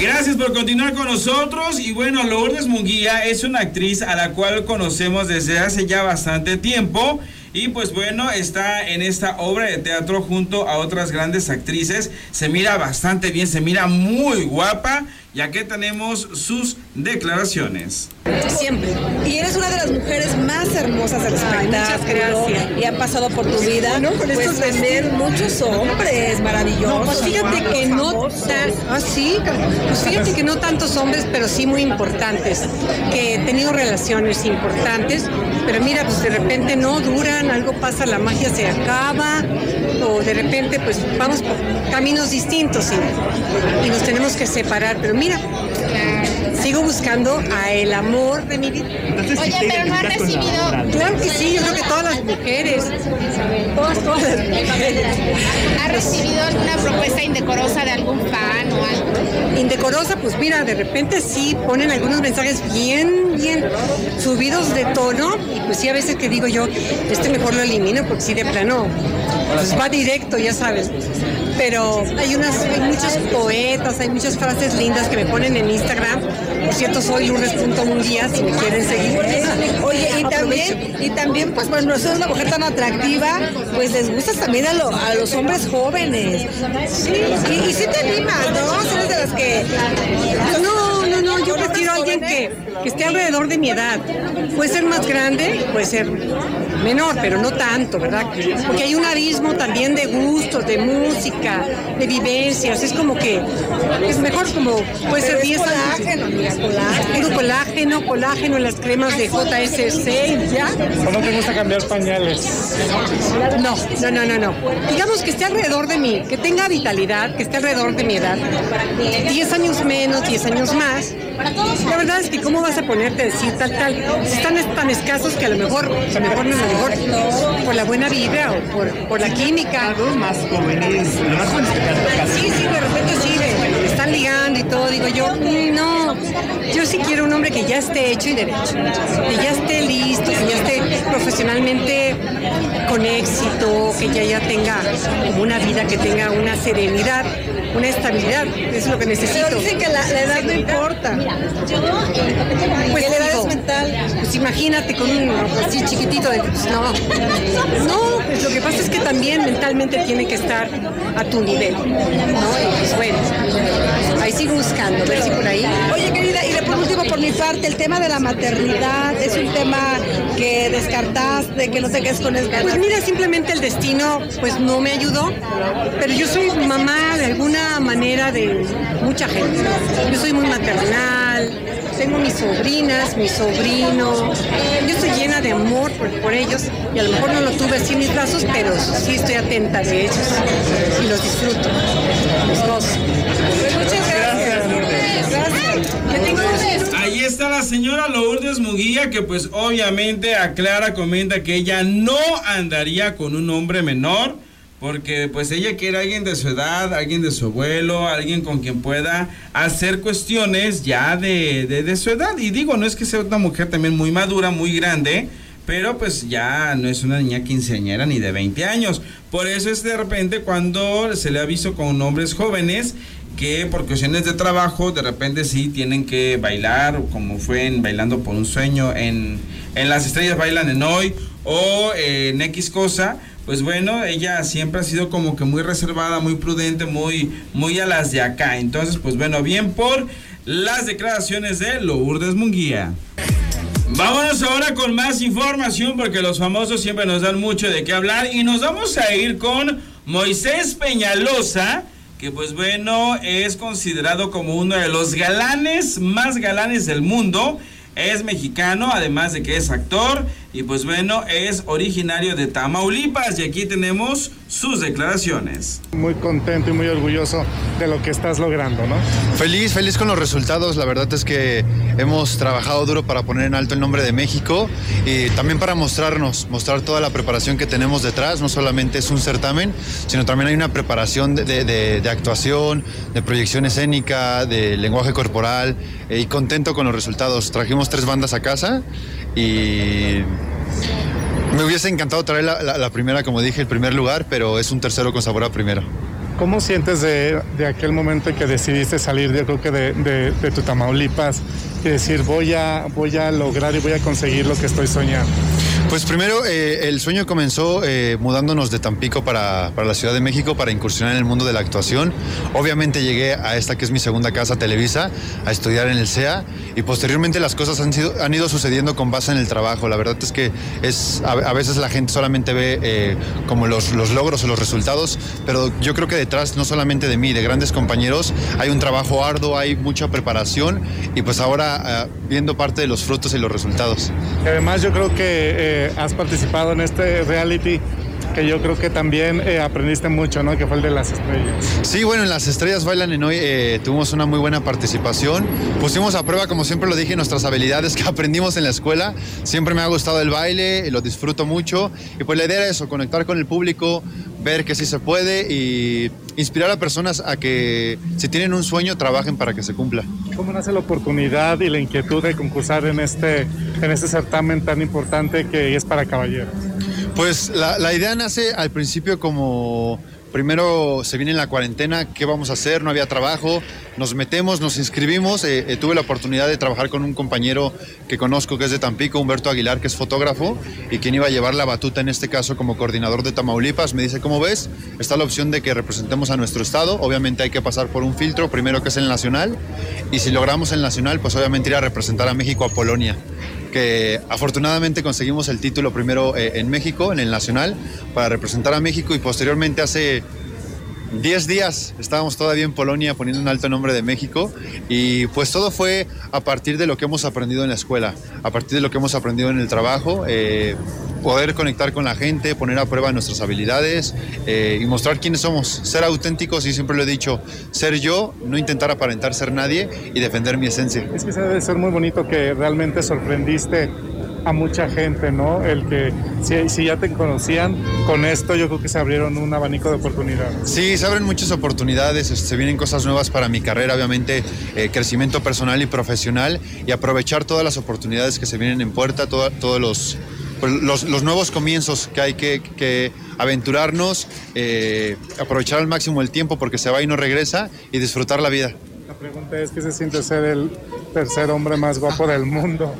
Gracias por continuar con nosotros. Y bueno, Lourdes Munguía es una actriz a la cual conocemos desde hace ya bastante tiempo. Y pues bueno, está en esta obra de teatro junto a otras grandes actrices. Se mira bastante bien, se mira muy guapa. Y aquí tenemos sus declaraciones. Siempre. Y eres una de las mujeres más hermosas del espectáculo. Y han pasado por tu vida. No, con pues tener muchos hombres maravillosos. pues fíjate que no tan, ah, sí, pues fíjate que no tantos hombres, pero sí muy importantes. Que he tenido relaciones importantes, pero mira, pues de repente no duran, algo pasa, la magia se acaba, o de repente pues vamos por caminos distintos y, y nos tenemos que separar. Pero mira, sigo buscando a el amor de mi vida. Oye, pero no ha recibido. Claro que sí, yo creo que todas las mujeres. Todas, todas las mujeres. ¿Ha recibido alguna propuesta indecorosa de algún fan o algo? Indecorosa, pues mira, de repente sí ponen algunos mensajes bien, bien subidos de tono. Y pues sí, a veces que digo yo, este mejor lo elimino porque sí, de plano, pues va directo, ya sabes pero hay unas, hay muchos poetas, hay muchas frases lindas que me ponen en Instagram. Por cierto, soy lourdes.munguía si me quieren seguir. Oye, y también, y también, pues bueno, es una mujer tan atractiva, pues les gustas también a, a los hombres jóvenes. Sí, y, y sí te animas, ¿no? Eres de las que. No, no, no, yo prefiero a alguien que, que esté alrededor de mi edad. Puede ser más grande, puede ser menor, pero no tanto, ¿verdad? Porque hay un abismo también de gustos, de música, de vivencias. Es como que es mejor como puede ser 10 colágeno, mira, colágeno. Colágeno, colágeno en las cremas de JSC ya. ¿O no te gusta cambiar pañales? No, no, no, no, no. Digamos que esté alrededor de mí, que tenga vitalidad, que esté alrededor de mi edad. 10 años menos, 10 años más. La verdad es que cómo vas a ponerte a decir tal, tal. Están tan escasos que a lo mejor, a lo mejor no es lo mejor por la buena vida o por, por la química. Los más jóvenes, los más. Sí, sí, de repente sí, están ligando y todo. Digo yo, mm, no, yo sí quiero un hombre que ya esté hecho y derecho, que ya esté listo, que ya esté profesionalmente con éxito, que ya, ya tenga una vida, que tenga una serenidad, una estabilidad. Eso es lo que necesito. Pero dicen que la, la edad no importa. Pues la edad digo, es mental. Pues imagínate con un así chiquitito de pues no. No, pues lo que pasa es que también mentalmente tiene que estar a tu nivel. ¿no? Y pues bueno, ahí sigo buscando, a ver si por ahí. Oye, por mi parte, el tema de la maternidad es un tema que descartaste, que no sé qué es con el Pues mira, simplemente el destino pues no me ayudó, pero yo soy mamá de alguna manera de mucha gente. Yo soy muy maternal, tengo mis sobrinas, mis sobrinos, yo estoy llena de amor por, por ellos y a lo mejor no lo tuve así en mis brazos, pero sí estoy atenta de ellos y los disfruto, los gozo. Ahí está la señora Lourdes Muguía que pues obviamente aclara, comenta que ella no andaría con un hombre menor porque pues ella quiere alguien de su edad, alguien de su abuelo, alguien con quien pueda hacer cuestiones ya de, de, de su edad. Y digo, no es que sea una mujer también muy madura, muy grande, pero pues ya no es una niña quinceañera ni de 20 años. Por eso es de repente cuando se le ha visto con hombres jóvenes que por cuestiones de trabajo de repente sí tienen que bailar, como fue en Bailando por un Sueño, en, en Las Estrellas Bailan en Hoy o en X cosa, pues bueno, ella siempre ha sido como que muy reservada, muy prudente, muy, muy a las de acá. Entonces, pues bueno, bien por las declaraciones de Lourdes Munguía. Vámonos ahora con más información porque los famosos siempre nos dan mucho de qué hablar y nos vamos a ir con Moisés Peñalosa, que pues bueno es considerado como uno de los galanes más galanes del mundo. Es mexicano, además de que es actor y pues bueno, es originario de Tamaulipas y aquí tenemos sus declaraciones. Muy contento y muy orgulloso de lo que estás logrando, ¿no? Feliz, feliz con los resultados. La verdad es que hemos trabajado duro para poner en alto el nombre de México y también para mostrarnos, mostrar toda la preparación que tenemos detrás. No solamente es un certamen, sino también hay una preparación de, de- de- de actuación, de proyección escénica, de lenguaje corporal eh, y contento con los resultados. Trajimos tres bandas a casa y me hubiese encantado traer la, primera, como dije, el primer lugar, pero es un tercero con sabor a primero. ¿Cómo sientes de, de, aquel momento en que decidiste salir, yo creo que de, de, de, tu Tamaulipas y decir voy a, voy a lograr y voy a conseguir lo que estoy soñando? Pues primero, eh, el sueño comenzó eh, mudándonos de Tampico para, para, la Ciudad de México para incursionar en el mundo de la actuación. Obviamente llegué a esta que es mi segunda casa, Televisa, a estudiar en el CEA y posteriormente las cosas han, sido, han ido sucediendo con base en el trabajo. La verdad es que es, a, veces la gente solamente ve eh, como los, los logros o los resultados, pero yo creo que detrás no solamente de mí, de grandes compañeros, hay un trabajo arduo, hay mucha preparación y pues ahora viendo parte de los frutos y los resultados. Además yo creo que has participado en este reality que yo creo que también eh, aprendiste mucho, ¿no? Que fue el de las estrellas. Sí, bueno, en las estrellas bailan en hoy eh, tuvimos una muy buena participación. Pusimos a prueba, como siempre lo dije, nuestras habilidades que aprendimos en la escuela. Siempre me ha gustado el baile, lo disfruto mucho. Y pues la idea era eso, conectar con el público, ver que sí se puede y inspirar a personas a que si tienen un sueño trabajen para que se cumpla. ¿Cómo nace la oportunidad y la inquietud de concursar en este, en este certamen tan importante que es para caballeros? Pues la, idea nace al principio como primero se viene la cuarentena, ¿qué vamos a hacer? No había trabajo, nos metemos, nos inscribimos, eh, eh, tuve la oportunidad de trabajar con un compañero que conozco que es de Tampico, Humberto Aguilar, que es fotógrafo y quien iba a llevar la batuta en este caso como coordinador de Tamaulipas, me dice, ¿cómo ves? Está la opción de que representemos a nuestro estado, obviamente hay que pasar por un filtro, primero que es el nacional, y si logramos el nacional, pues obviamente ir a representar a México a Polonia que afortunadamente conseguimos el título primero eh, en México, en el Nacional, para representar a México y posteriormente hace 10 días estábamos todavía en Polonia poniendo un alto nombre de México. Y pues todo fue a partir de lo que hemos aprendido en la escuela, a partir de lo que hemos aprendido en el trabajo, eh, poder conectar con la gente, poner a prueba nuestras habilidades eh, y mostrar quiénes somos, ser auténticos y siempre lo he dicho, ser yo, no intentar aparentar ser nadie y defender mi esencia. Es que debe ser muy bonito que realmente sorprendiste a mucha gente, ¿no? El que si, si, ya te conocían, con esto yo creo que se abrieron un abanico de oportunidades. Sí, se abren muchas oportunidades, se vienen cosas nuevas para mi carrera, obviamente eh, crecimiento personal y profesional y aprovechar todas las oportunidades que se vienen en puerta, todo, todos los, los, los, nuevos comienzos que hay que, que aventurarnos, eh, aprovechar al máximo el tiempo porque se va y no regresa y disfrutar la vida. La pregunta es, ¿qué se siente ser el tercer hombre más guapo del mundo?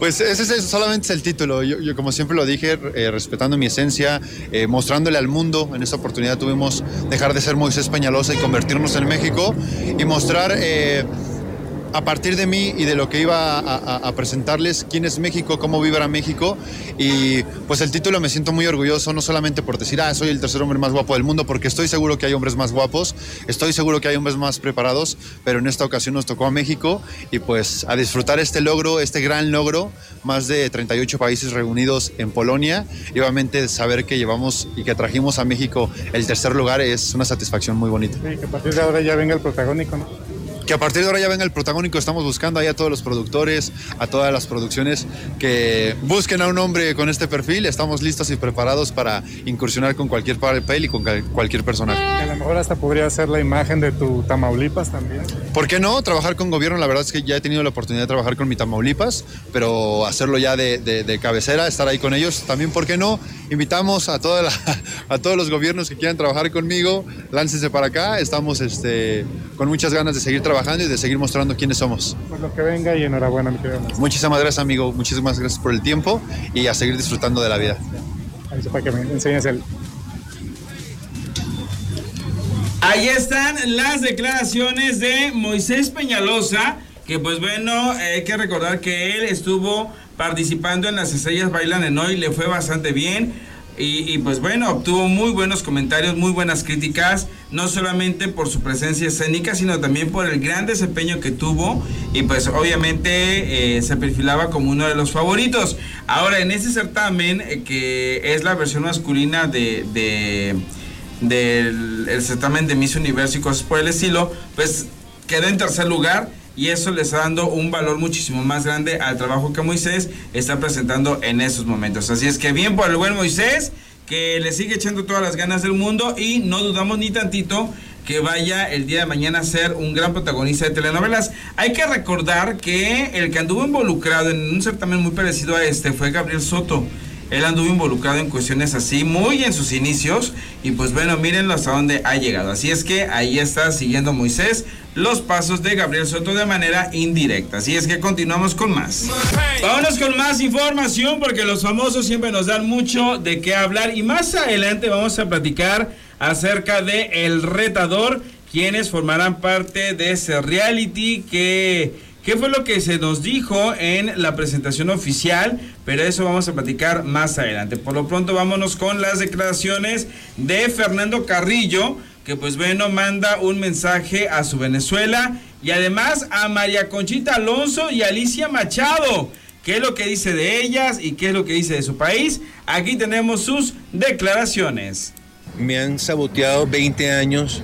Pues ese es, solamente es el título. Yo, yo, como siempre lo dije, eh, respetando mi esencia, eh, mostrándole al mundo. En esta oportunidad tuvimos dejar de ser Moisés Peñalosa y convertirnos en México y mostrar eh, a partir de mí y de lo que iba a, presentarles quién es México, cómo vibra México. Y pues el título me siento muy orgulloso, no solamente por decir, ah, soy el tercer hombre más guapo del mundo, porque estoy seguro que hay hombres más guapos, estoy seguro que hay hombres más preparados, pero en esta ocasión nos tocó a México y pues a disfrutar este logro, este gran logro, más de 38 países reunidos en Polonia y obviamente saber que llevamos y que trajimos a México el tercer lugar es una satisfacción muy bonita. Sí, que a partir de ahora ya venga el protagónico, ¿no? Que a partir de ahora ya venga el protagónico. Estamos buscando ahí a todos los productores, a todas las producciones que busquen a un hombre con este perfil. Estamos listos y preparados para incursionar con cualquier papel y con cualquier personaje. A lo mejor hasta podría ser la imagen de tu Tamaulipas también. ¿Por qué no? Trabajar con gobierno, la verdad es que ya he tenido la oportunidad de trabajar con mi Tamaulipas, pero hacerlo ya de, de, de cabecera, estar ahí con ellos, también, ¿por qué no? Invitamos a, toda la, a todos los gobiernos que quieran trabajar conmigo, láncense para acá, estamos este, con muchas ganas de seguir trabajando y de seguir mostrando quiénes somos. Pues lo que venga y enhorabuena, mi querido. Muchísimas gracias, amigo. Muchísimas gracias por el tiempo y a seguir disfrutando de la vida. Ahí para que me enseñes el. Ahí están las declaraciones de Moisés Peñalosa, que pues bueno, hay que recordar que él estuvo participando en las estrellas bailan en hoy, le fue bastante bien. Y, pues bueno, obtuvo muy buenos comentarios, muy buenas críticas, no solamente por su presencia escénica, sino también por el gran desempeño que tuvo y pues obviamente eh, se perfilaba como uno de los favoritos. Ahora, en este certamen, eh, que es la versión masculina de... de del el certamen de Miss Universo y cosas por el estilo, pues quedó en tercer lugar y eso le está dando un valor muchísimo más grande al trabajo que Moisés está presentando en estos momentos. Así es que bien por el buen Moisés, que le sigue echando todas las ganas del mundo y no dudamos ni tantito que vaya el día de mañana a ser un gran protagonista de telenovelas. Hay que recordar que el que anduvo involucrado en un certamen muy parecido a este fue Gabriel Soto. Él anduvo involucrado en cuestiones así, muy en sus inicios, y pues bueno, mírenlo hasta dónde ha llegado. Así es que ahí está siguiendo Moisés los pasos de Gabriel Soto de manera indirecta. Así es que continuamos con más. Vámonos con más información porque los famosos siempre nos dan mucho de qué hablar y más adelante vamos a platicar acerca de El Retador, quienes formarán parte de ese reality que ¿Qué fue lo que se nos dijo en la presentación oficial? Pero eso vamos a platicar más adelante. Por lo pronto vámonos con las declaraciones de Fernando Carrillo, que pues bueno, manda un mensaje a su Venezuela y además a María Conchita Alonso y Alicia Machado. ¿Qué es lo que dice de ellas y qué es lo que dice de su país? Aquí tenemos sus declaraciones. Me han saboteado 20 años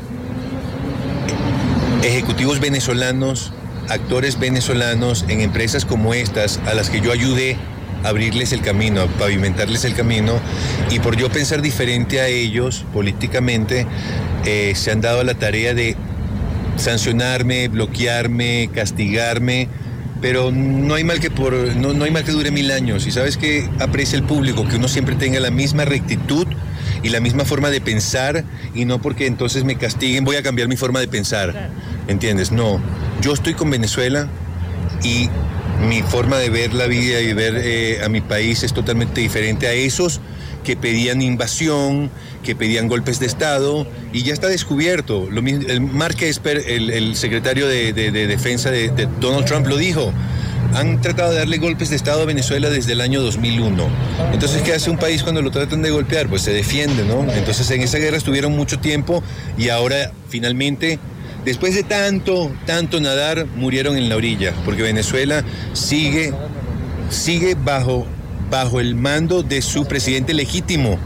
ejecutivos venezolanos actores venezolanos en empresas como estas a las que yo ayudé a abrirles el camino, a pavimentarles el camino y por yo pensar diferente a ellos políticamente, eh, se han dado la tarea de sancionarme, bloquearme, castigarme, pero no hay mal que por no, no hay mal que dure mil años y sabes que aprecia el público que uno siempre tenga la misma rectitud y la misma forma de pensar y no porque entonces me castiguen voy a cambiar mi forma de pensar. ¿Entiendes? No. Yo estoy con Venezuela y mi forma de ver la vida y ver eh, a mi país es totalmente diferente a esos que pedían invasión, que pedían golpes de Estado, y ya está descubierto. El Mark Esper, el, secretario de, defensa de, de, Donald Trump, lo dijo. Han tratado de darle golpes de Estado a Venezuela desde el año 2001. Entonces, ¿qué hace un país cuando lo tratan de golpear? Pues se defiende, ¿no? Entonces, en esa guerra estuvieron mucho tiempo y ahora finalmente Después de tanto, tanto nadar, murieron en la orilla, porque Venezuela sigue, sigue bajo, bajo el mando de su presidente legítimo,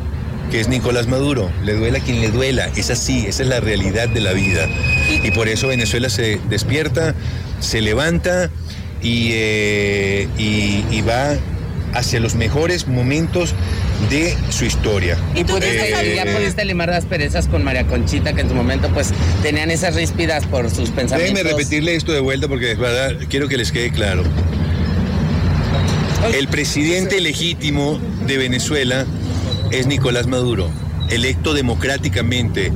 que es Nicolás Maduro. Le duela quien le duela, es así, esa es la realidad de la vida. Y por eso Venezuela se despierta, se levanta y, eh, y va hacia los mejores momentos de su historia. Y pudiste, eh, ya pudiste limar las perezas con María Conchita, que en su momento pues tenían esas ríspidas por sus pensamientos. Déjenme repetirle esto de vuelta porque verdad, quiero que les quede claro. El presidente legítimo de Venezuela es Nicolás Maduro, electo democráticamente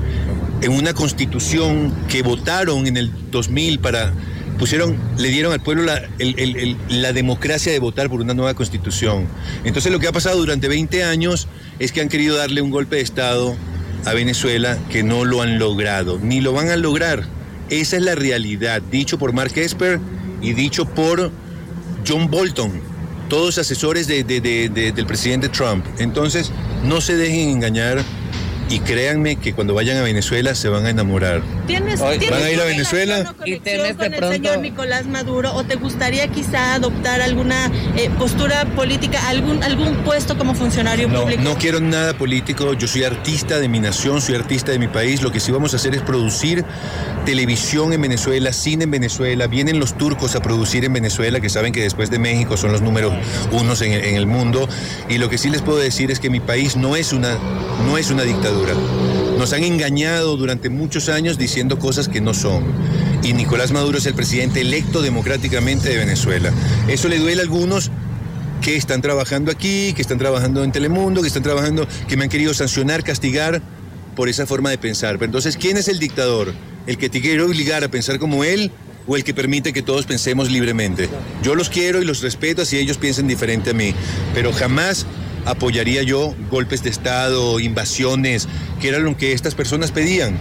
en una constitución que votaron en el 2000 para pusieron, le dieron al pueblo la, democracia de votar por una nueva constitución. Entonces lo que ha pasado durante 20 años es que han querido darle un golpe de Estado a Venezuela que no lo han logrado, ni lo van a lograr. Esa es la realidad, dicho por Mark Esper y dicho por John Bolton, todos asesores del presidente Trump. Entonces, no se dejen engañar y créanme que cuando vayan a Venezuela se van a enamorar. ¿Tienes, van a ir a Venezuela y tienes con el señor Nicolás Maduro o te gustaría quizá adoptar alguna eh, postura política, algún algún puesto como funcionario público? No quiero nada político, yo soy artista de mi nación, soy artista de mi país, lo que sí vamos a hacer es producir televisión en Venezuela, cine en Venezuela, vienen los turcos a producir en Venezuela, que saben que después de México son los números unos en, en el mundo, y lo que sí les puedo decir es que mi país no es una, no es una dictadura nos han engañado durante muchos años diciendo cosas que no son. Y Nicolás Maduro es el presidente electo democráticamente de Venezuela. Eso le duele a algunos que están trabajando aquí, que están trabajando en Telemundo, que están trabajando, que me han querido sancionar, castigar por esa forma de pensar. Pero entonces, ¿quién es el dictador? ¿El que te quiere obligar a pensar como él o el que permite que todos pensemos libremente? Yo los quiero y los respeto si ellos piensan diferente a mí, pero jamás apoyaría yo golpes de Estado, invasiones, que era lo que estas personas pedían.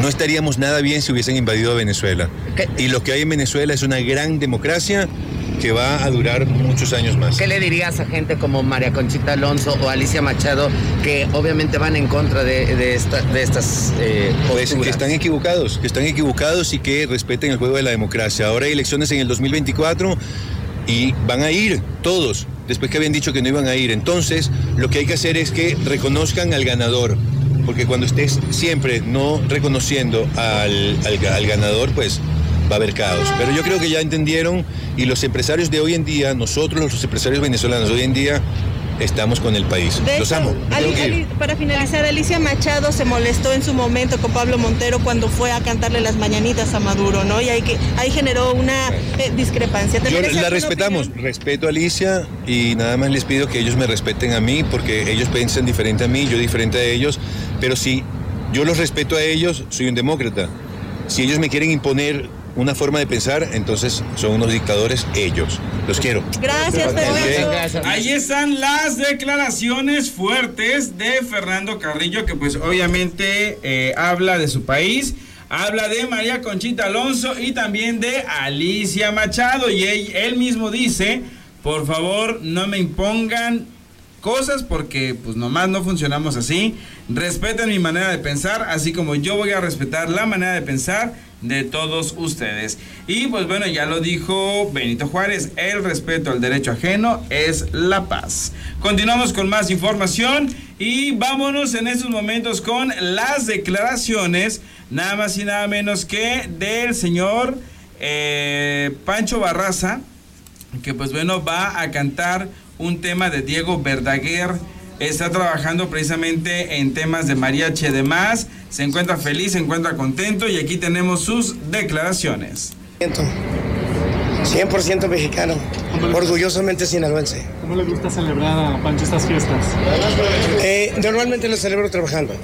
No estaríamos nada bien si hubiesen invadido a Venezuela. Y lo que hay en Venezuela es una gran democracia que va a durar muchos años más. ¿Qué le dirías a gente como María Conchita Alonso o Alicia Machado que obviamente van en contra de, estas eh, pues que están equivocados, que están equivocados y que respeten el juego de la democracia. Ahora hay elecciones en el 2024 y van a ir todos después que habían dicho que no iban a ir. Entonces, lo que hay que hacer es que reconozcan al ganador, porque cuando estés siempre no reconociendo al, al, ganador, pues va a haber caos. Pero yo creo que ya entendieron y los empresarios de hoy en día, nosotros los empresarios venezolanos hoy en día, estamos con el país. De Los hecho, amo. Ali-. Ali- para finalizar, Alicia Machado se molestó en su momento con Pablo Montero cuando fue a cantarle las mañanitas a Maduro, ¿no? Y ahí, que, ahí generó una eh, discrepancia. Yo ¿Tendrías la respetamos, opinión? respeto a Alicia y nada más les pido que ellos me respeten a mí porque ellos piensan diferente a mí, yo diferente a ellos, pero si yo los respeto a ellos, soy un demócrata. Si ellos me quieren imponer una forma de pensar, entonces son unos dictadores ellos. Los quiero. Gracias, Fernando. Ahí están las declaraciones fuertes de Fernando Carrillo, que pues obviamente eh, habla de su país, habla de María Conchita Alonso y también de Alicia Machado. Y él, él mismo dice, por favor, no me impongan cosas porque pues nomás no funcionamos así. Respeten mi manera de pensar, así como yo voy a respetar la manera de pensar de todos ustedes. Y pues bueno, ya lo dijo Benito Juárez, el respeto al derecho ajeno es la paz. Continuamos con más información y vámonos en estos momentos con las declaraciones, nada más y nada menos que del señor eh, Pancho Barraza, que pues bueno va a cantar un tema de Diego Verdaguer. Está trabajando precisamente en temas de mariachi y demás. Se encuentra feliz, se encuentra contento y aquí tenemos sus declaraciones. 100% mexicano, orgullosamente sinaloense. ¿Cómo le gusta celebrar a Pancho estas fiestas? Eh, normalmente lo celebro trabajando.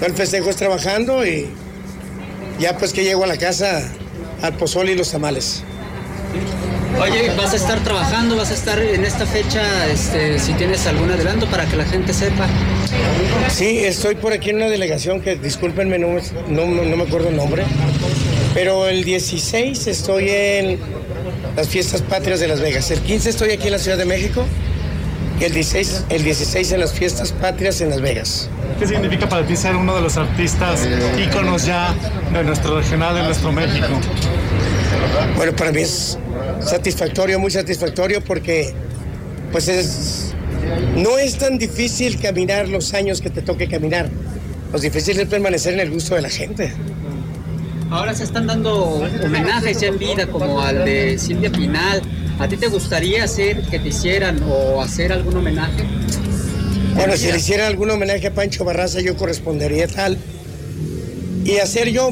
El festejo es trabajando y ya pues que llego a la casa al pozole y los tamales. Oye, ¿vas a estar trabajando? ¿Vas a estar en esta fecha? Este, si tienes algún adelanto para que la gente sepa. Sí, estoy por aquí en una delegación que, discúlpenme, no, no, no me acuerdo el nombre, pero el 16 estoy en las fiestas patrias de Las Vegas. El 15 estoy aquí en la Ciudad de México y el 16, el 16 en las fiestas patrias en Las Vegas. ¿Qué significa para ti ser uno de los artistas íconos ya de nuestro regional, de nuestro México? Bueno, para mí es satisfactorio, muy satisfactorio porque pues es no es tan difícil caminar los años que te toque caminar. Lo difícil es permanecer en el gusto de la gente. Ahora se están dando homenajes ya en vida, como al de Silvia Pinal. ¿A ti te gustaría hacer que te hicieran o hacer algún homenaje? Bueno, si le hiciera algún homenaje a Pancho Barraza, yo correspondería tal. Y hacer yo,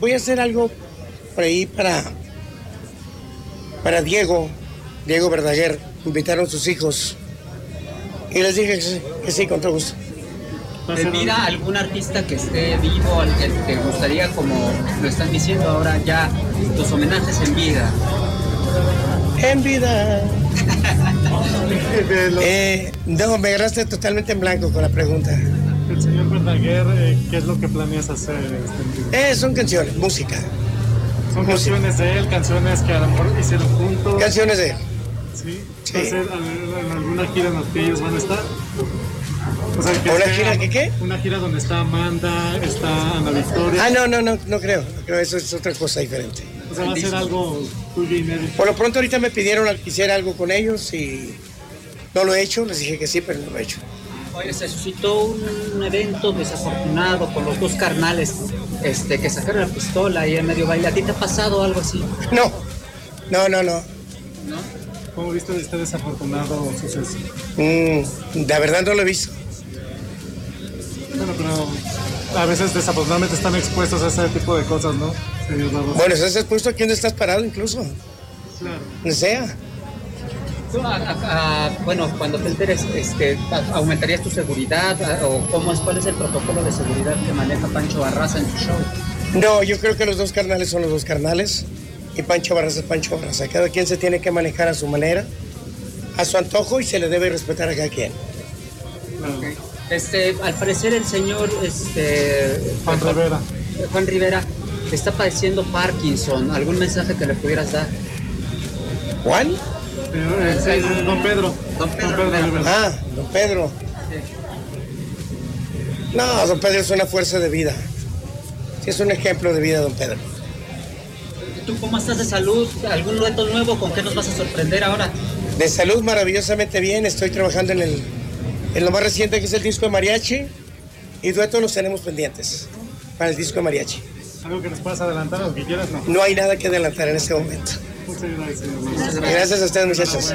voy a hacer algo por ahí para, para Diego, Diego Verdaguer. Invitaron sus hijos. Y les dije que sí, que sí, con todo gusto. ¿En vida algún artista que esté vivo, al que te gustaría, como lo están diciendo ahora, ya tus homenajes en vida? En vida. Eh, no, me agarraste totalmente en blanco con la pregunta. El señor Verdaguer, eh, ¿qué es lo que planeas hacer? este, Eh, son canciones, música. ¿Son canciones de él, canciones que a lo mejor hicieron juntos? Canciones de él. ¿Sí? Sí. ¿Va a ser en alguna gira en la que ellos van a estar? O sea, ¿Una gira que qué? Una gira donde está Amanda, está Ana Victoria. Ah, no, no, no, no creo. No creo, eso es otra cosa diferente. O sea, va a ser algo tuyo inédito. Por lo pronto ahorita me pidieron que hiciera algo con ellos y no lo he hecho, les dije que sí, pero no lo he hecho. Oye, se suscitó un evento desafortunado con los dos carnales este, que sacaron la pistola y en medio baile. ¿A ti te ha pasado algo así? No, no, no, no. ¿Cómo viste este desafortunado suceso? Mm, la verdad no lo he visto. Bueno, pero a veces desafortunadamente están expuestos a ese tipo de cosas, ¿no? Bueno, estás expuesto aquí donde estás parado incluso, Claro. donde sea. Tú, a- a- a- bueno, cuando te enteres, este, ¿aumentarías tu seguridad? A- ¿O cómo es, cuál es el protocolo de seguridad que maneja Pancho Barraza en su show? No, yo creo que los dos carnales son los dos carnales y Pancho Barraza es Pancho Barraza. Cada quien se tiene que manejar a su manera, a su antojo y se le debe respetar a cada quien. Este, al parecer el señor este, Juan Rivera. Juan Rivera está padeciendo Parkinson. ¿Algún mensaje que le pudieras dar? ¿Juan? Don Pedro. Don Pedro. Ah, don Pedro. No, don Pedro es una fuerza de vida. Sí, es un ejemplo de vida, don Pedro. ¿Tú cómo estás de salud? ¿Algún reto nuevo? ¿Con qué nos vas a sorprender ahora? De salud maravillosamente bien, estoy trabajando en, el, en lo más reciente que es el disco de mariachi y duetos los tenemos pendientes para el disco de mariachi. ¿Algo que nos puedas adelantar o que quieras? No. No hay nada que adelantar en este momento. Gracias a ustedes, muchachos.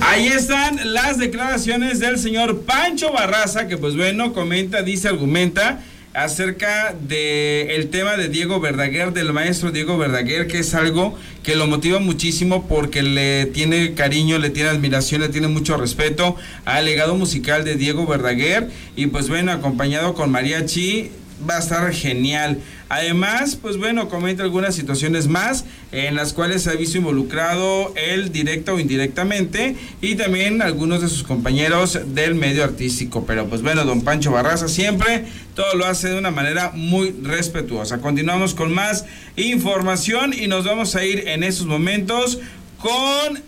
Ahí están las declaraciones del señor Pancho Barraza, que pues bueno, comenta, dice, argumenta acerca del el tema de Diego Verdaguer, del maestro Diego Verdaguer, que es algo que lo motiva muchísimo porque le tiene cariño, le tiene admiración, le tiene mucho respeto al legado musical de Diego Verdaguer y pues bueno, acompañado con Mariachi va a estar genial. Además, pues bueno, comenta algunas situaciones más en las cuales se ha visto involucrado él directa o indirectamente y también algunos de sus compañeros del medio artístico. Pero pues bueno, don Pancho Barraza siempre todo lo hace de una manera muy respetuosa. Continuamos con más información y nos vamos a ir en esos momentos con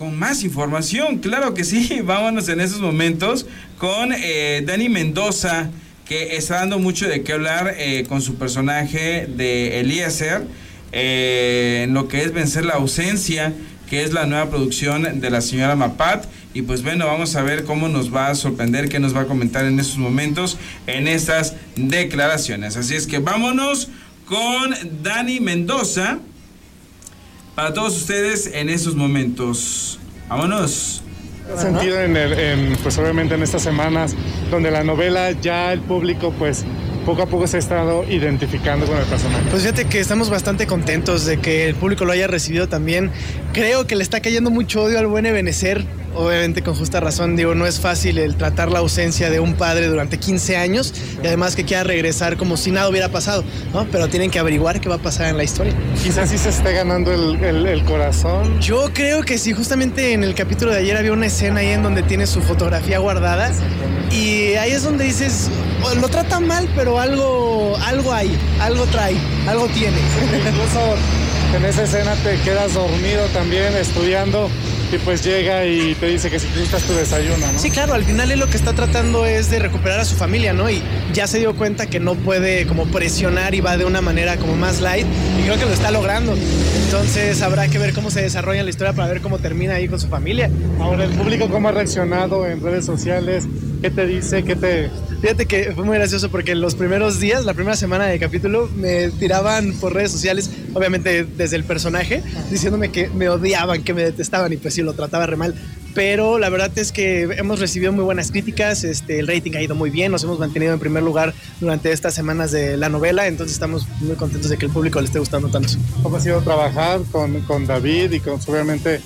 con más información, claro que sí, vámonos en esos momentos con eh, Dani Mendoza que está dando mucho de qué hablar eh, con su personaje de Eliezer, eh, en lo que es vencer la ausencia, que es la nueva producción de la señora Mapat. Y pues bueno, vamos a ver cómo nos va a sorprender, qué nos va a comentar en estos momentos, en estas declaraciones. Así es que vámonos con Dani Mendoza para todos ustedes en estos momentos. Vámonos sentido en, el, en, pues obviamente en estas semanas donde la novela ya el público pues poco a poco se ha estado identificando con el personaje. Pues fíjate que estamos bastante contentos de que el público lo haya recibido también. Creo que le está cayendo mucho odio al buen Ebenecer obviamente con justa razón, digo, no es fácil el tratar la ausencia de un padre durante 15 años y además que quiera regresar como si nada hubiera pasado, ¿no? Pero tienen que averiguar qué va a pasar en la historia. Quizás sí se esté ganando el, corazón. Yo creo que sí, justamente en el capítulo de ayer había una escena ahí en donde tiene su fotografía guardada y ahí es donde dices, lo trata mal, pero algo, algo hay, algo trae, algo tiene. Incluso en esa escena te quedas dormido también estudiando y pues llega y te dice que si gustas tu desayuno, ¿no? Sí, claro, al final él lo que está tratando es de recuperar a su familia, ¿no? Y ya se dio cuenta que no puede como presionar y va de una manera como más light y creo que lo está logrando. Entonces habrá que ver cómo se desarrolla la historia para ver cómo termina ahí con su familia. Ahora, el público cómo ha reaccionado en redes sociales, ¿qué te dice? ¿Qué te Fíjate que fue muy gracioso porque los primeros días, la primera semana de capítulo, me tiraban por redes sociales, obviamente desde el personaje, diciéndome que me odiaban, que me detestaban y pues sí, lo trataba re mal. Pero la verdad es que hemos recibido muy buenas críticas, este, el rating ha ido muy bien, nos hemos mantenido en primer lugar durante estas semanas de la novela, entonces estamos muy contentos de que el público le esté gustando tanto. ¿Cómo ha sido trabajar con, con David y con obviamente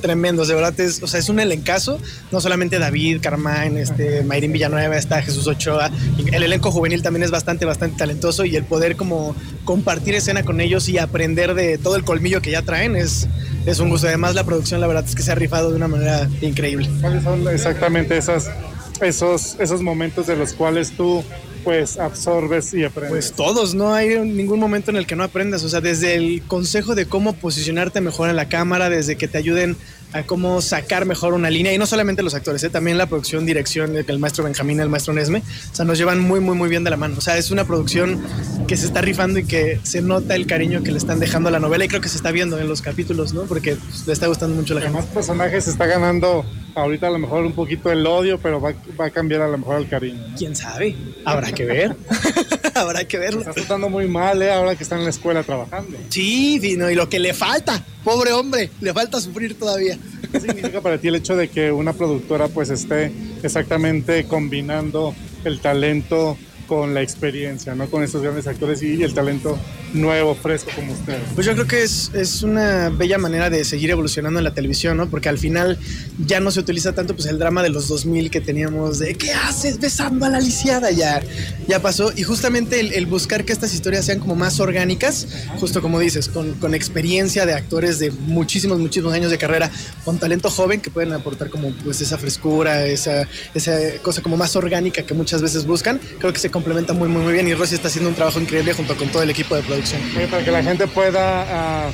tremendos, de verdad es, o sea, es un elencazo, no solamente David, Carmine, este, Mayrín Villanueva, está Jesús Ochoa, el elenco juvenil también es bastante, bastante talentoso y el poder como compartir escena con ellos y aprender de todo el colmillo que ya traen es, es un gusto. Además la producción la verdad es que se ha rifado de una manera increíble. ¿Cuáles son exactamente esos, esos momentos de los cuales tú pues absorbes y aprendes? Pues todos, no hay ningún momento en el que no aprendas, o sea, desde el consejo de cómo posicionarte mejor en la cámara, desde que te ayuden a cómo sacar mejor una línea, y no solamente los actores, ¿eh? también la producción, dirección, el maestro Benjamín, el maestro Nesme, o sea, nos llevan muy, muy, muy bien de la mano, o sea, es una producción que se está rifando y que se nota el cariño que le están dejando a la novela, y creo que se está viendo en los capítulos, ¿no? Porque pues, le está gustando mucho la gente. Más personajes está ganando ahorita a lo mejor un poquito el odio, pero va, va a cambiar a lo mejor el cariño. ¿Quién sabe? Habrá que ver. Habrá que verlo. Está tratando muy mal, ¿eh? Ahora que está en la escuela trabajando. Sí, Dino, y lo que le falta, pobre hombre, le falta sufrir todavía. ¿Qué significa para ti el hecho de que una productora pues esté exactamente combinando el talento con la experiencia, ¿no? Con estos grandes actores y el talento nuevo, fresco como usted. Pues yo creo que es, es, una bella manera de seguir evolucionando en la televisión, ¿no? Porque al final ya no se utiliza tanto pues el drama de los 2000 que teníamos de ¿qué haces besando a la lisiada? Ya, ya pasó. Y justamente el, buscar que estas historias sean como más orgánicas, justo como dices, con, con, experiencia de actores de muchísimos, muchísimos años de carrera, con talento joven que pueden aportar como pues esa frescura, esa, esa cosa como más orgánica que muchas veces buscan, creo que se complementa muy, muy, bien y Rosy está haciendo un trabajo increíble junto con todo el equipo de producción. Para que la gente pueda ah,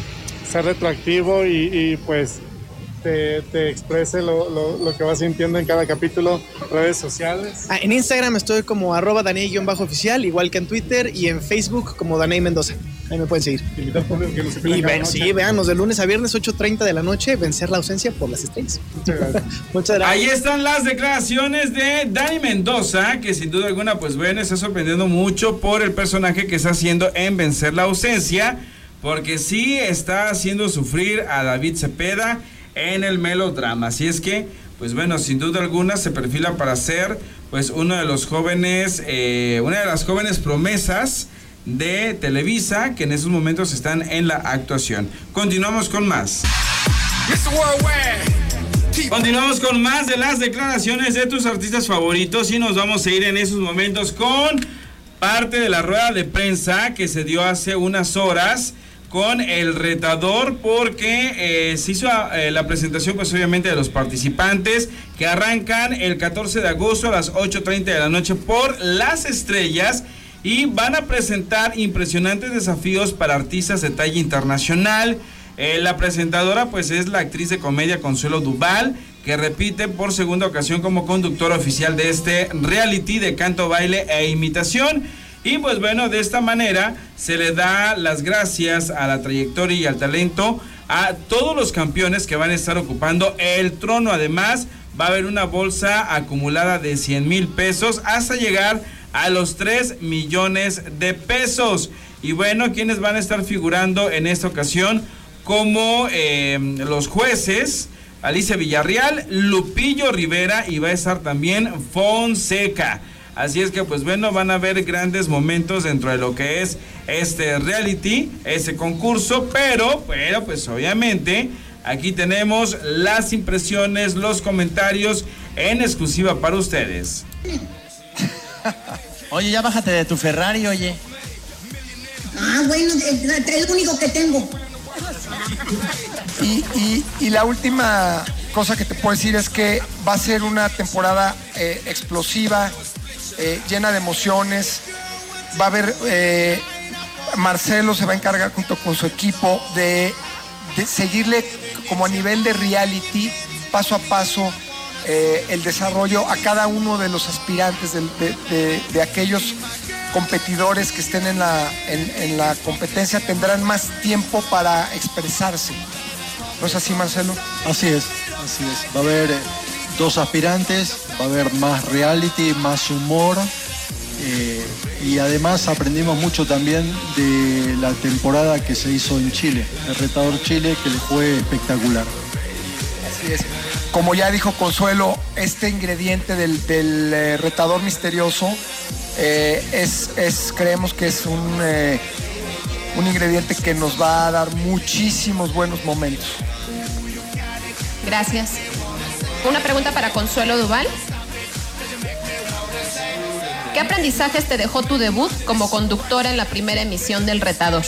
ser retroactivo y, pues te, exprese lo, que va sintiendo en cada capítulo, redes sociales. Ah, en Instagram estoy como arroba oficial igual que en Twitter, y en Facebook como Daney Mendoza. Ahí me pueden seguir. y ven, sí, veanos de lunes a viernes, 8.30 de la noche, vencer la ausencia por las estrellas. Muchas gracias. Ahí están las declaraciones de Dani Mendoza, que sin duda alguna, pues bueno, está sorprendiendo mucho por el personaje que está haciendo en vencer la ausencia porque sí está haciendo sufrir a David Cepeda en el melodrama. Así es que, pues bueno, sin duda alguna se perfila para ser pues uno de los jóvenes, eh, una de las jóvenes promesas de Televisa que en esos momentos están en la actuación. Continuamos con más. Continuamos con más de las declaraciones de tus artistas favoritos y nos vamos a ir en esos momentos con parte de la rueda de prensa que se dio hace unas horas con el retador porque eh, se hizo eh, la presentación pues obviamente de los participantes que arrancan el 14 de agosto a las 8.30 de la noche por las estrellas y van a presentar impresionantes desafíos para artistas de talla internacional. Eh, la presentadora pues es la actriz de comedia Consuelo Duval que repite por segunda ocasión como conductora oficial de este reality de canto, baile e imitación. Y pues bueno, de esta manera se le da las gracias a la trayectoria y al talento a todos los campeones que van a estar ocupando el trono. Además, va a haber una bolsa acumulada de 100 mil pesos hasta llegar a los 3 millones de pesos. Y bueno, quienes van a estar figurando en esta ocasión como eh, los jueces. Alicia Villarreal, Lupillo Rivera y va a estar también Fonseca. Así es que pues bueno, van a haber grandes momentos dentro de lo que es este reality, ese concurso, pero, pero pues obviamente aquí tenemos las impresiones, los comentarios en exclusiva para ustedes. Oye, ya bájate de tu Ferrari, oye. Ah, bueno, es lo único que tengo. Y, la última cosa que te puedo decir es que va a ser una temporada eh, explosiva, eh, llena de emociones. Va a haber, eh, Marcelo se va a encargar junto con su equipo de, seguirle como a nivel de reality, paso a paso, el desarrollo a cada uno de los aspirantes, de, aquellos competidores que estén en la, en la competencia, tendrán más tiempo para expresarse. ¿No es así, Marcelo? Así es, así es. Va a haber eh, dos aspirantes, va a haber más reality, más humor. Eh, y además aprendimos mucho también de la temporada que se hizo en Chile, el retador Chile, que le fue espectacular. Así es. Como ya dijo Consuelo, este ingrediente del, eh, retador misterioso es, es, creemos que es un, un ingrediente que nos va a dar muchísimos buenos momentos. Gracias. Una pregunta para Consuelo Duval. ¿Qué aprendizajes te dejó tu debut como conductora en la primera emisión del Retador?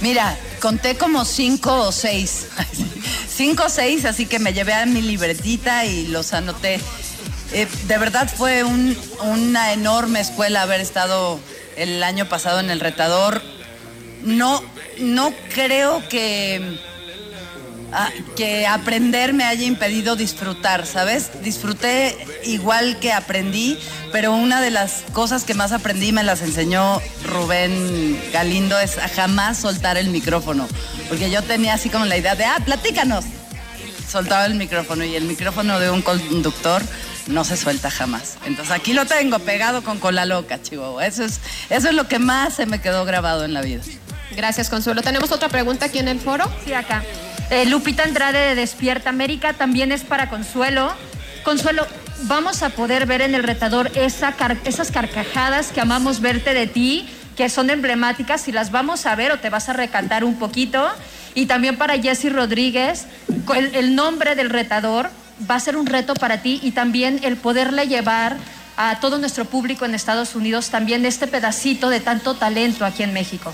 Mira, conté como cinco o seis. cinco o seis, así que me llevé a mi libretita y los anoté. Eh, de verdad fue una enorme escuela haber estado el año pasado en el Retador. No, no creo que que aprender me haya impedido disfrutar, ¿sabes? Disfruté igual que aprendí, pero una de las cosas que más aprendí me las enseñó Rubén Galindo es a jamás soltar el micrófono, porque yo tenía así como la idea de, ah, platícanos. Soltaba el micrófono y el micrófono de un conductor no se suelta jamás. Entonces aquí lo tengo pegado con cola loca, chivo. Eso es, eso es lo que más se me quedó grabado en la vida. Gracias, Consuelo. ¿Tenemos otra pregunta aquí en el foro? Sí, acá. Eh, Lupita Andrade de Despierta América también es para Consuelo. Consuelo, vamos a poder ver en el retador esa esas carcajadas que amamos verte de ti, que son emblemáticas, y las vamos a ver o te vas a recantar un poquito. Y también para Jesse Rodríguez, el, nombre del retador va a ser un reto para ti y también el poderle llevar a todo nuestro público en Estados Unidos también este pedacito de tanto talento aquí en México.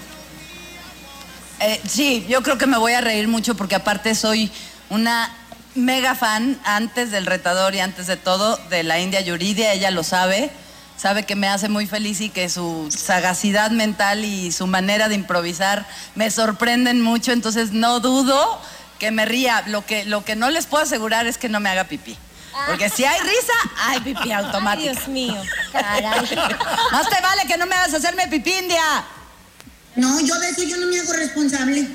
Eh, sí, yo creo que me voy a reír mucho porque aparte soy una mega fan antes del retador y antes de todo de la India Yuridia, ella lo sabe, sabe que me hace muy feliz y que su sagacidad mental y su manera de improvisar me sorprenden mucho, entonces no dudo que me ría. Lo que, lo que no les puedo asegurar es que no me haga pipí. Porque si hay risa, hay pipí automático. Dios mío, caray. Más te vale que no me hagas hacerme pipí, India. No, yo de eso yo no me hago responsable.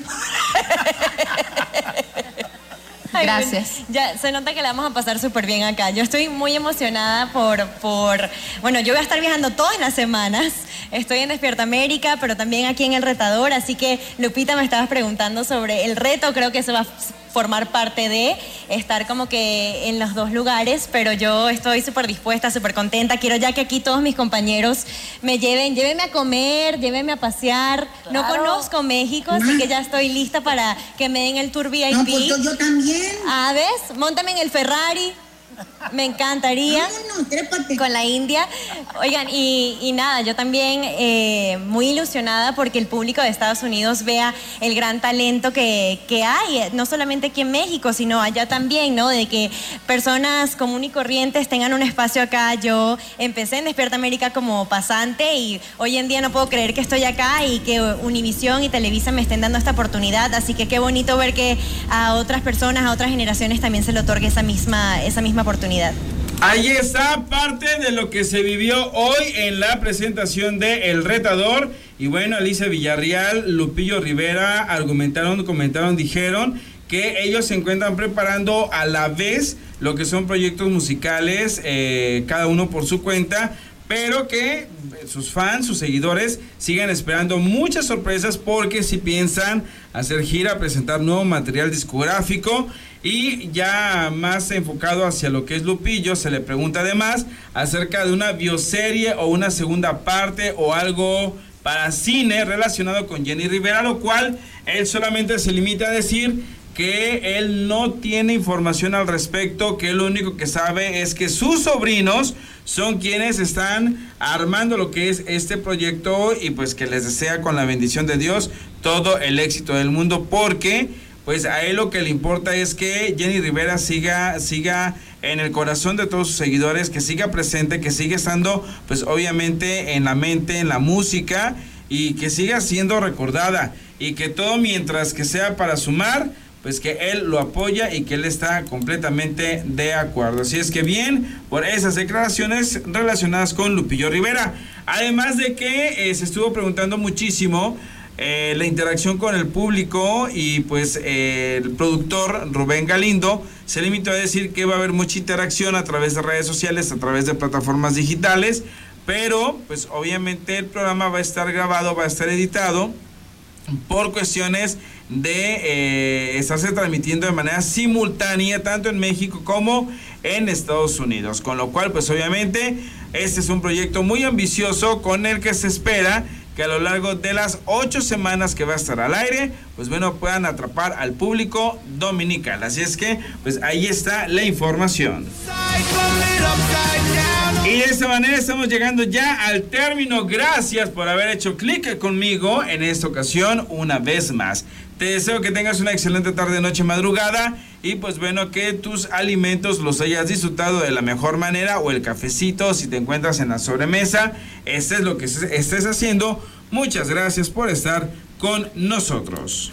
Ay, Gracias. Ya se nota que la vamos a pasar súper bien acá. Yo estoy muy emocionada por, por, bueno, yo voy a estar viajando todas las semanas. Estoy en Despierta América, pero también aquí en El Retador. Así que, Lupita, me estabas preguntando sobre el reto. Creo que eso va a formar parte de estar como que en los dos lugares, pero yo estoy súper dispuesta, súper contenta. Quiero ya que aquí todos mis compañeros me lleven, llévenme a comer, llévenme a pasear. No conozco México, así que ya estoy lista para que me den el tour VIP. No, pues yo- yo también. Ah, ¿ves? Móntame en el Ferrari. Me encantaría. Con la India. Oigan, y, y nada, yo también eh, muy ilusionada porque el público de Estados Unidos vea el gran talento que, que hay, eh, no solamente aquí en México, sino allá también, ¿no? De que personas comunes y corrientes tengan un espacio acá. Yo empecé en Despierta América como pasante y hoy en día no puedo creer que estoy acá y que Univisión y Televisa me estén dando esta oportunidad. Así que qué bonito ver que a otras personas, a otras generaciones también se le otorgue esa misma, esa misma oportunidad. Ahí está parte de lo que se vivió hoy en la presentación de El Retador. Y bueno, Alicia Villarreal, Lupillo Rivera argumentaron, comentaron, dijeron que ellos se encuentran preparando a la vez lo que son proyectos musicales, eh, cada uno por su cuenta, pero que sus fans, sus seguidores, sigan esperando muchas sorpresas porque si piensan hacer gira, presentar nuevo material discográfico y ya más enfocado hacia lo que es Lupillo, se le pregunta además acerca de una bioserie o una segunda parte o algo para cine relacionado con Jenny Rivera, lo cual él solamente se limita a decir que él no tiene información al respecto, que lo único que sabe es que sus sobrinos son quienes están armando lo que es este proyecto y pues que les desea con la bendición de Dios todo el éxito del mundo porque pues a él lo que le importa es que Jenny Rivera siga siga en el corazón de todos sus seguidores, que siga presente, que siga estando pues obviamente en la mente, en la música y que siga siendo recordada y que todo mientras que sea para sumar pues que él lo apoya y que él está completamente de acuerdo. Así es que bien por esas declaraciones relacionadas con Lupillo Rivera. Además de que eh, se estuvo preguntando muchísimo eh, la interacción con el público y pues eh, el productor Rubén Galindo se limitó a decir que va a haber mucha interacción a través de redes sociales, a través de plataformas digitales, pero pues obviamente el programa va a estar grabado, va a estar editado por cuestiones de eh, estarse transmitiendo de manera simultánea tanto en México como en Estados Unidos. Con lo cual, pues obviamente, este es un proyecto muy ambicioso con el que se espera que a lo largo de las ocho semanas que va a estar al aire, pues bueno, puedan atrapar al público dominical. Así es que, pues ahí está la información. Y de esta manera estamos llegando ya al término. Gracias por haber hecho clic conmigo en esta ocasión una vez más. Te deseo que tengas una excelente tarde, noche, madrugada y pues bueno que tus alimentos los hayas disfrutado de la mejor manera o el cafecito si te encuentras en la sobremesa. Este es lo que estés haciendo. Muchas gracias por estar con nosotros.